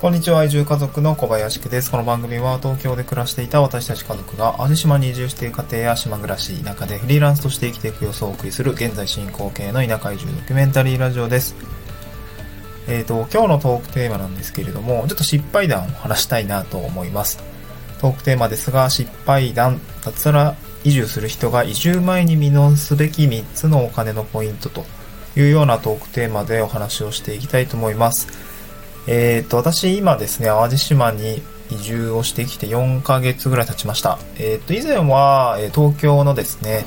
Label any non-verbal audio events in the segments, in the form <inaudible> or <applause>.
こんにちは、移住家族の小林家です。この番組は東京で暮らしていた私たち家族が淡路島に移住している家庭や島暮らし、田舎でフリーランスとして生きていく様子をお送りする現在進行形の田舎移住ドキュメンタリーラジオです。えっ、ー、と、今日のトークテーマなんですけれども、ちょっと失敗談を話したいなと思います。トークテーマですが、失敗談、脱ら移住する人が移住前に見直すべき3つのお金のポイントというようなトークテーマでお話をしていきたいと思います。えっ、と、私今ですね、淡路島に移住をしてきて4ヶ月ぐらい経ちました。えっ、と、以前は、え東京のですね、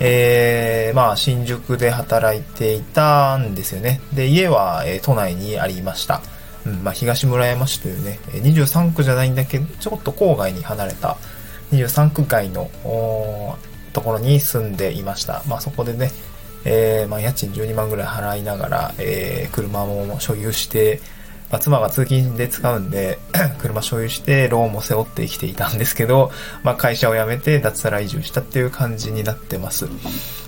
えー、まあ、新宿で働いていたんですよね。で、家は、え都内にありました。うん、まあ、東村山市というね、23区じゃないんだけど、ちょっと郊外に離れた23区外のところに住んでいました。まあ、そこでね、えー、まあ、家賃12万ぐらい払いながら、えー、車も所有して、まあ、妻が通勤で使うんで <clears throat> 車所有してローンも背負って生きていたんですけど、まあ、会社を辞めて脱サラ移住したっていう感じになってます。ま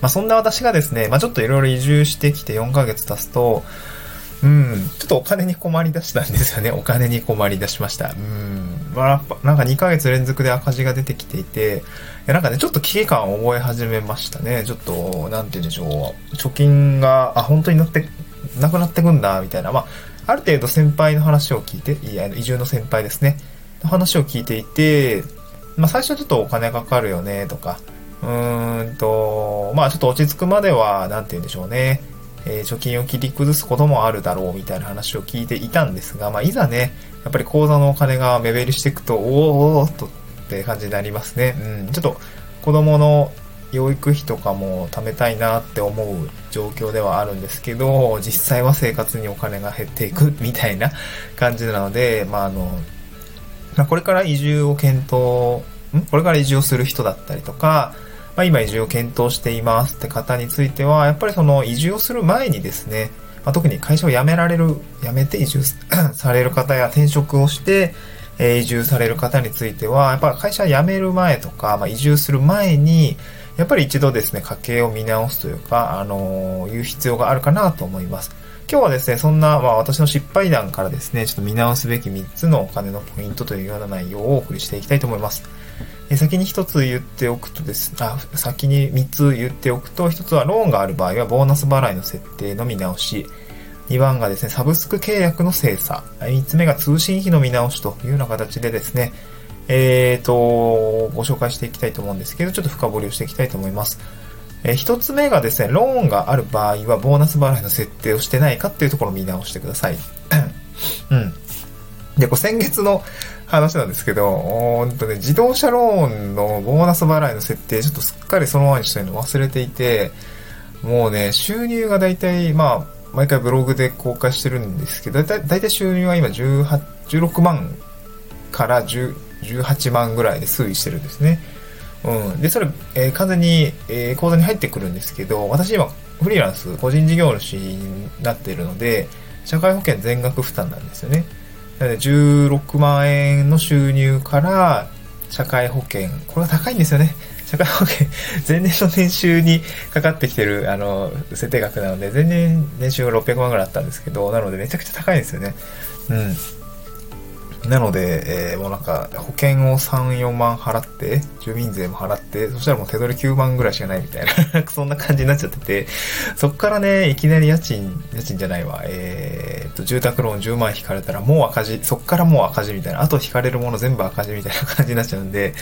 あ、そんな私がですね、まあ、ちょっといろいろ移住してきて4ヶ月経つと、うん、ちょっとお金に困り出したんですよね。お金に困り出しました。うん。まあ、なんか2ヶ月連続で赤字が出てきていて、いやなんかね、ちょっと危機感を覚え始めましたね。ちょっと、なんて言うんでしょう。貯金が、あ、本当になって、なくなってくんだ、みたいな。まあ、ある程度先輩の話を聞いて、いや、移住の先輩ですね。の話を聞いていて、まあ最初はちょっとお金かかるよね、とか、うーんと、まあちょっと落ち着くまでは、なんて言うんでしょうね。えー、貯金を切り崩すこともあるだろうみたいな話を聞いていたんですが、まあ、いざね、やっぱり口座のお金が目減りしていくと、おーおーっとって感じになりますね。うん、ちょっと子供の養育費とかも貯めたいなって思う状況ではあるんですけど、実際は生活にお金が減っていくみたいな感じなので、まあ、あの、これから移住を検討、ん？これから移住をする人だったりとか、まあ、今移住を検討していますって方については、やっぱりその移住をする前にですね、まあ、特に会社を辞められる、辞めて移住される方や転職をして、え移住される方については、やっぱ会社辞める前とか、まあ、移住する前に、やっぱり一度ですね、家計を見直すというか、あのー、いう必要があるかなと思います。今日はですね、そんな、まあ私の失敗談からですね、ちょっと見直すべき3つのお金のポイントというような内容をお送りしていきたいと思います。え先に1つ言っておくとですあ、先に3つ言っておくと、1つはローンがある場合はボーナス払いの設定の見直し、2番がですね、サブスク契約の精査、3つ目が通信費の見直しというような形でですね、えーと、ご紹介していきたいと思うんですけど、ちょっと深掘りをしていきたいと思います。えー、一つ目がですね、ローンがある場合は、ボーナス払いの設定をしてないかっていうところを見直してください。<clears throat> うん。で、これ先月の話なんですけど、ほんとね、自動車ローンのボーナス払いの設定、ちょっとすっかりそのままにしたいの忘れていて、もうね、収入がだいたい、まあ、毎回ブログで公開してるんですけど、だいたい収入は今18、16万から10、18万ぐらいで推移してるんですね。うん。で、それ、えー、完全に、えー、口座に入ってくるんですけど、私今、フリーランス、個人事業主になっているので、社会保険全額負担なんですよね。なので、16万円の収入から、社会保険、これは高いんですよね。社会保険、<laughs> 前年の年収にかかってきてる、あの、設定額なので、前年年収が600万ぐらいあったんですけど、なのでめちゃくちゃ高いんですよね。うん。なので、えー、もうなんか、保険を3、4万払って、住民税も払って、そしたらもう手取り9万ぐらいしかないみたいな <laughs> そんな感じになっちゃってて、そっからね、いきなり家賃、家賃じゃないわ、えー、と、住宅ローン10万引かれたらもう赤字、そっからもう赤字みたいな、あと引かれるもの全部赤字みたいな感じになっちゃうんで、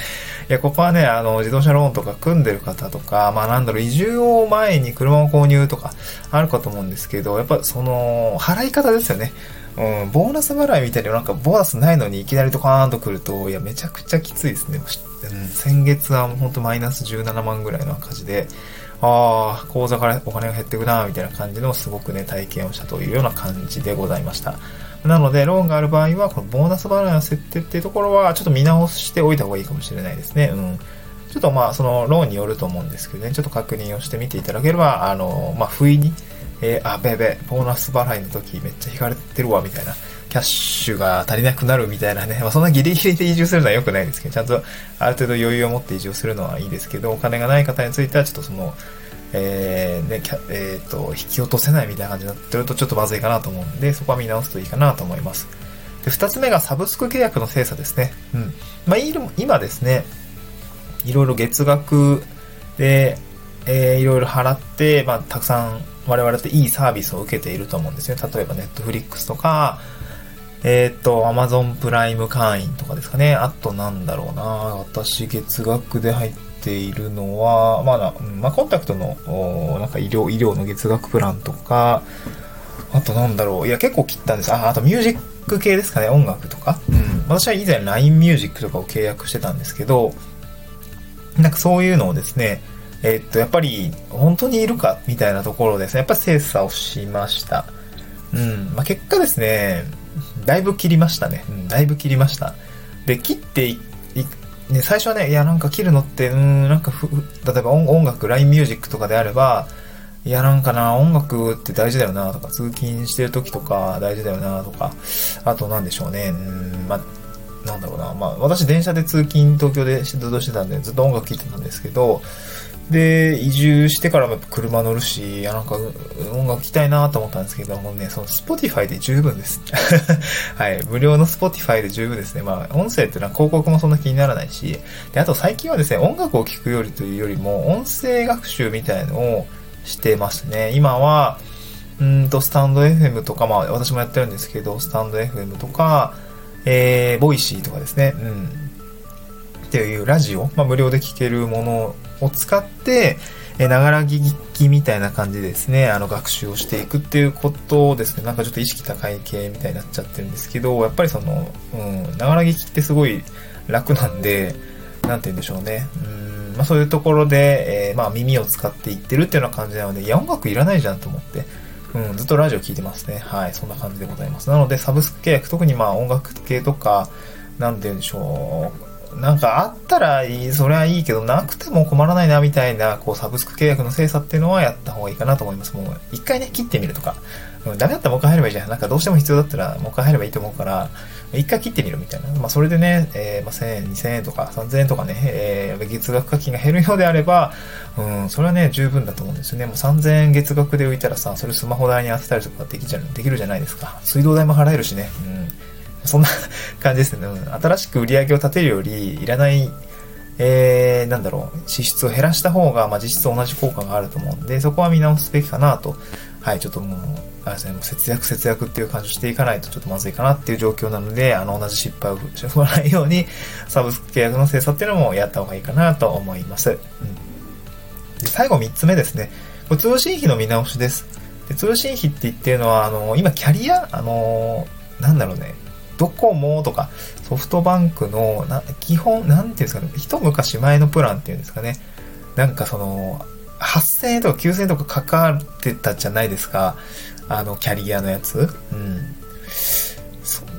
いや、ここはね、あの、自動車ローンとか組んでる方とか、まあなんだろう、移住を前に車を購入とか、あるかと思うんですけど、やっぱその、払い方ですよね。うん、ボーナス払いみたいになんかボーナスないのにいきなりドカーンと来ると、いや、めちゃくちゃきついですね。うん、先月はほんとマイナス17万ぐらいの赤字で、ああ、口座からお金が減ってくな、みたいな感じのすごくね、体験をしたというような感じでございました。なので、ローンがある場合は、このボーナス払いの設定っていうところは、ちょっと見直しておいた方がいいかもしれないですね。うん。ちょっとまあ、その、ローンによると思うんですけどね、ちょっと確認をしてみていただければ、あの、まあ、不意に、えー、あ、べべ、ボーナス払いの時めっちゃ引かれてるわ、みたいな。キャッシュが足りなくなるみたいなね。まあ、そんなギリギリで移住するのは良くないですけど、ちゃんとある程度余裕を持って移住するのはいいですけど、お金がない方についてはちょっとその、えー、ね、えっ、ー、と、引き落とせないみたいな感じになってるとちょっとまずいかなと思うんで、そこは見直すといいかなと思います。で、二つ目がサブスク契約の精査ですね。うん。まあ、今ですね、いろいろ月額で、えー、いろいろ払って、まあ、たくさん我々っていいサービスを受けていると思うんですね。例えば、ネットフリックスとか、えっ、ー、と、アマゾンプライム会員とかですかね。あと、なんだろうな私、月額で入っているのは、まだ、まあ、コンタクトの、なんか医療、医療の月額プランとか、あとなんだろう。いや、結構切ったんです。あ、あとミュージック系ですかね。音楽とか。うん。私は以前 LINE ミュージックとかを契約してたんですけど、なんかそういうのをですね、え、っと、やっぱり、本当にいるかみたいなところですね。やっぱ精査をしました。うん。まあ、結果ですね、だいぶ切りましたね。うん、だいぶ切りました。で、切ってい、ね、最初はね、いや、なんか切るのって、うん、なんかふ、例えば音楽、LINE ミュージックとかであれば、いや、なんかな、音楽って大事だよな、とか、通勤してる時とか大事だよな、とか、あとなんでしょうね、うん、まあ、なんだろうな、まあ、私電車で通勤、東京でずっとしてたんで、ずっと音楽聴いてたんですけど、で、移住してからも車乗るし、なんか、音楽聴きたいなと思ったんですけどもね、その Spotify で十分です。<laughs> はい。無料の Spotify で十分ですね。まあ、音声っていうのは広告もそんな気にならないし、で、あと最近はですね、音楽を聴くよりというよりも、音声学習みたいのを、してますね。今は、うんと、スタンド FM とか、まあ私もやってるんですけど、スタンド FM とか、えー、ボイシーとかですね、うん。っていうラジオ、まあ無料で聴けるものを使って、えながら聞きみたいな感じですね、あの、学習をしていくっていうことをですね、なんかちょっと意識高い系みたいになっちゃってるんですけど、やっぱりその、うん、ながら聞きってすごい楽なんで、なんて言うんでしょうね。うんまあ、そういうところで、えー、まあ、耳を使っていってるっていうような感じなので、いや、音楽いらないじゃんと思って、うん、ずっとラジオ聴いてますね。はい、そんな感じでございます。なので、サブスク契約、特にまあ、音楽系とか、なんて言うんでしょう。なんかあったらいい、それはいいけど、なくても困らないな、みたいな、こう、サブスク契約の精査っていうのはやった方がいいかなと思います。もう、一回ね、切ってみるとか。うん、ダメだったらもう一回入ればいいじゃん。なんかどうしても必要だったら、もう一回入ればいいと思うから、一回切ってみるみたいな。まあ、それでね、えー、まあ、1000円、2000円とか3000円とかね、えー、月額課金が減るようであれば、うん、それはね、十分だと思うんですよね。もう3000円月額で浮いたらさ、それスマホ代に当てたりとかできじゃできるじゃないですか。水道代も払えるしね。うん。そんな感じですね。新しく売り上げを立てるより、いらない、えー、なんだろう、支出を減らした方が、まあ、実質同じ効果があると思うんで、そこは見直すべきかなと。はい、ちょっともう、あれですね、もう節約節約っていう感じをしていかないとちょっとまずいかなっていう状況なので、あの、同じ失敗を踏まないように、サブスク契約の精査っていうのもやった方がいいかなと思います。うん。で、最後3つ目ですね。これ通信費の見直しです。で、通信費って言ってるのは、あの、今キャリア、あの、なんだろうね、ドコモとかソフトバンクの、な、基本、なんていうんですかね、一昔前のプランっていうんですかね。なんかその、8000円とか9000円とかかかってたじゃないですか。あの、キャリアのやつ。うん。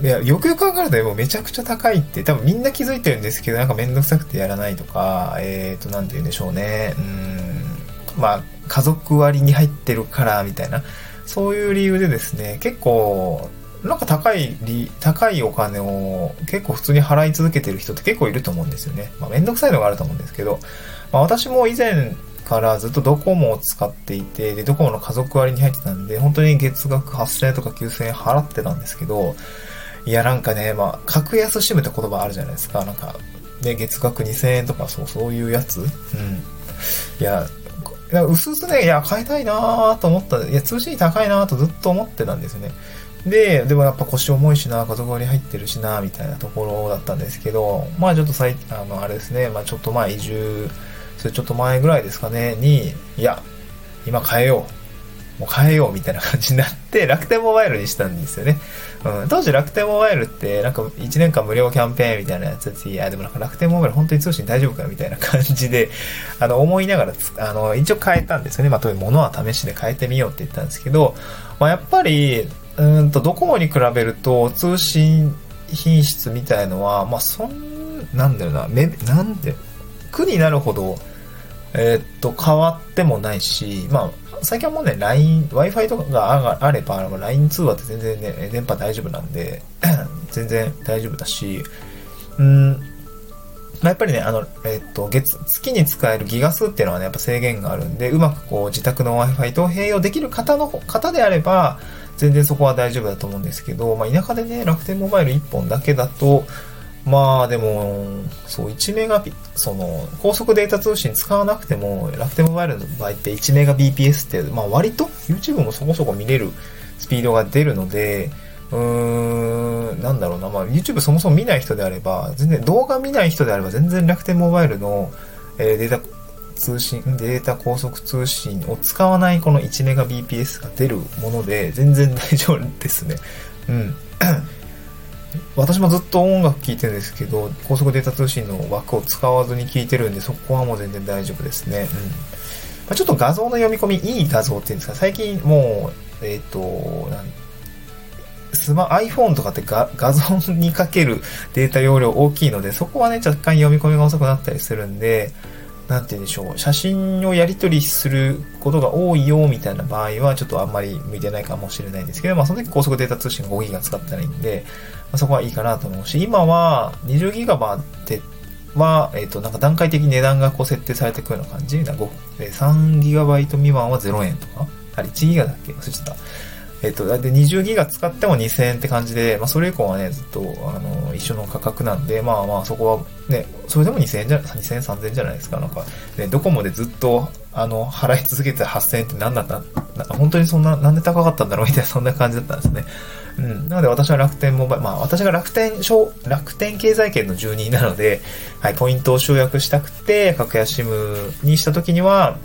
いや、よくよく考えるともうめちゃくちゃ高いって多分みんな気づいてるんですけど、なんかめんどくさくてやらないとか、えーと、なんて言うんでしょうね。うん。まあ、家族割に入ってるからみたいな。そういう理由でですね、結構、なんか高い、高いお金を結構普通に払い続けてる人って結構いると思うんですよね。まあめんどくさいのがあると思うんですけど、まあ私も以前からずっとドコモを使っていて、で、ドコモの家族割に入ってたんで、本当に月額8000円とか9000円払ってたんですけど、いや、なんかね、まあ、格安シムって言葉あるじゃないですか。なんか、で、月額2000円とか、そう、そういうやつうん。いや、うすうすね、いや、買いたいなと思った。いや、通信高いなとずっと思ってたんですよね。で、でもやっぱ腰重いしな、家族割入ってるしな、みたいなところだったんですけど、まあちょっと最、あの、あれですね、まあちょっとまあ移住それちょっと前ぐらいですかね、に、いや、今変えよう。もう変えようみたいな感じになって楽天モバイルにしたんですよね。うん、当時楽天モバイルってなんか1年間無料キャンペーンみたいなやつで、いやでもなんか楽天モバイル本当に通信大丈夫かみたいな感じで、あの思いながらあの一応変えたんですよね。まあというものは試しで変えてみようって言ったんですけど、まあやっぱり、うんとドコモに比べると通信品質みたいのは、まあそん、なんだろうな、め、なんで、苦になるほど、えー、っと、変わってもないし、まあ、最近はもうね、LINE、Wi-Fi とかがあれば、LINE 通話って全然ね、電波大丈夫なんで、<clears throat> 全然大丈夫だし、うん、まあ、やっぱりね、あの、えっ、と、月、月に使えるギガ数っていうのはね、やっぱ制限があるんで、うまくこう、自宅の Wi-Fi と併用できる方の、方であれば、全然そこは大丈夫だと思うんですけど、まあ、田舎でね、楽天モバイル1本だけだと、まあでも、そう、1メガビ、その、高速データ通信使わなくても、楽天モバイルの場合って1メガ BPS って、まあ割と YouTube もそこそこ見れるスピードが出るので、うーん、なんだろうな、まあ YouTube そもそも見ない人であれば、全然動画見ない人であれば全然楽天モバイルの、えー、データ通信、データ高速通信を使わないこの 1Mbps が出るもので、全然大丈夫ですね。うん。<coughs> 私もずっと音楽聴いてるんですけど、高速データ通信の枠を使わずに聴いてるんで、そこはもう全然大丈夫ですね。うん。ま、ちょっと画像の読み込み、いい画像っていうんですか、最近もう、えっ、ー、と、なスマ、iPhone とかって画画像にかけるデータ容量大きいので、そこはね、若干読み込みが遅くなったりするんで、なんて言うんでしょう、写真をやり取りすることが多いよみたいな場合は、ちょっとあんまり向いてないかもしれないんですけど、まあその時高速データ通信5ギガ使ったらいいんで、まあ、そこはいいかなと思うし、今は20ギガバっては、えっ、ー、と、なんか段階的に値段がこう設定されてくるような感じ。3ギガバイト未満は0円とかあれ1ギガだっけ？忘れちゃった。えっ、と、で、20ギガ使っても2000円って感じで、まあ、それ以降はね、ずっと、あの、一緒の価格なんで、まあまあ、そこはね、それでも2000円じゃ、2000円、3000円じゃないですか。なんか、ね、ドコモでずっと、あの、払い続けて8000円って何だった？な本当にそんな、なんで高かったんだろう？みたいな、そんな感じだったんですね。うん。なので私は楽天モバイル、まあ私が楽天、楽天経済圏の住人なので、はい、ポイントを集約したくて、格安 SIM にした時には、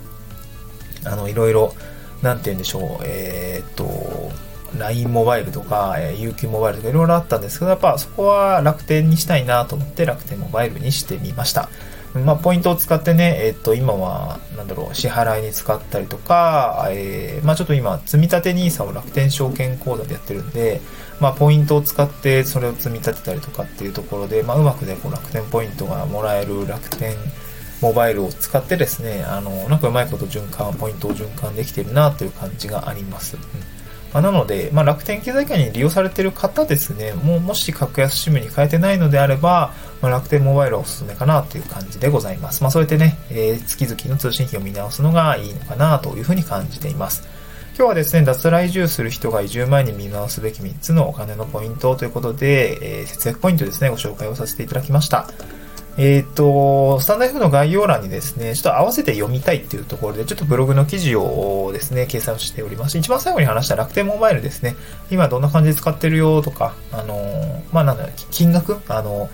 あの、いろいろ、なんて言うんでしょう、えー、っと、LINE モバイルとか、えー、UQ モバイルとかいろいろあったんですけど、やっぱそこは楽天にしたいなと思って楽天モバイルにしてみました。まあ、ポイントを使ってね、えっ、と、今は、なんだろう、支払いに使ったりとか、えー、まあ、ちょっと今、積立 NISA を楽天証券口座でやってるんで、まあ、ポイントを使ってそれを積み立てたりとかっていうところで、まあ、うまくね、こう楽天ポイントがもらえる楽天モバイルを使ってですね、あの、なんかうまいこと循環、ポイントを循環できてるなという感じがあります。うんまあ、なので、まあ、楽天経済界に利用されてる方ですね、もうもし格安 SIM に変えてないのであれば、まあ、楽天モバイルはおすすめかなという感じでございます。まあ、そうやってね、えー、月々の通信費を見直すのがいいのかなというふうに感じています。今日はですね、脱来住する人が移住前に見直すべき3つのお金のポイントということで、えー、節約ポイントですね、ご紹介をさせていただきました。えっ、と、スタンダイフの概要欄にですね、ちょっと合わせて読みたいっていうところで、ちょっとブログの記事をですね、掲載をしております。一番最後に話した楽天モバイルですね。今どんな感じで使ってるよとか、あの、まあ、なんだろ、金額？あの、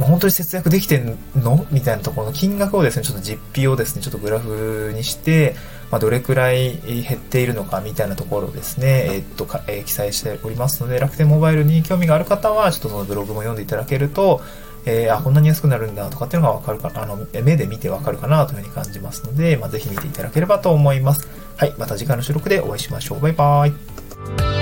本当に節約できてんの？みたいなところの金額をですね、ちょっと実費をですね、ちょっとグラフにして、まあ、どれくらい減っているのかみたいなところをですね、えー、っと、えー、記載しておりますので、楽天モバイルに興味がある方は、ちょっとそのブログも読んでいただけると、えー、あ、こんなに安くなるんだとかっていうのがわかるか、あの、目で見てわかるかなというふうに感じますので、まあ、ぜひ見ていただければと思います。はい、また次回の収録でお会いしましょう。バイバーイ。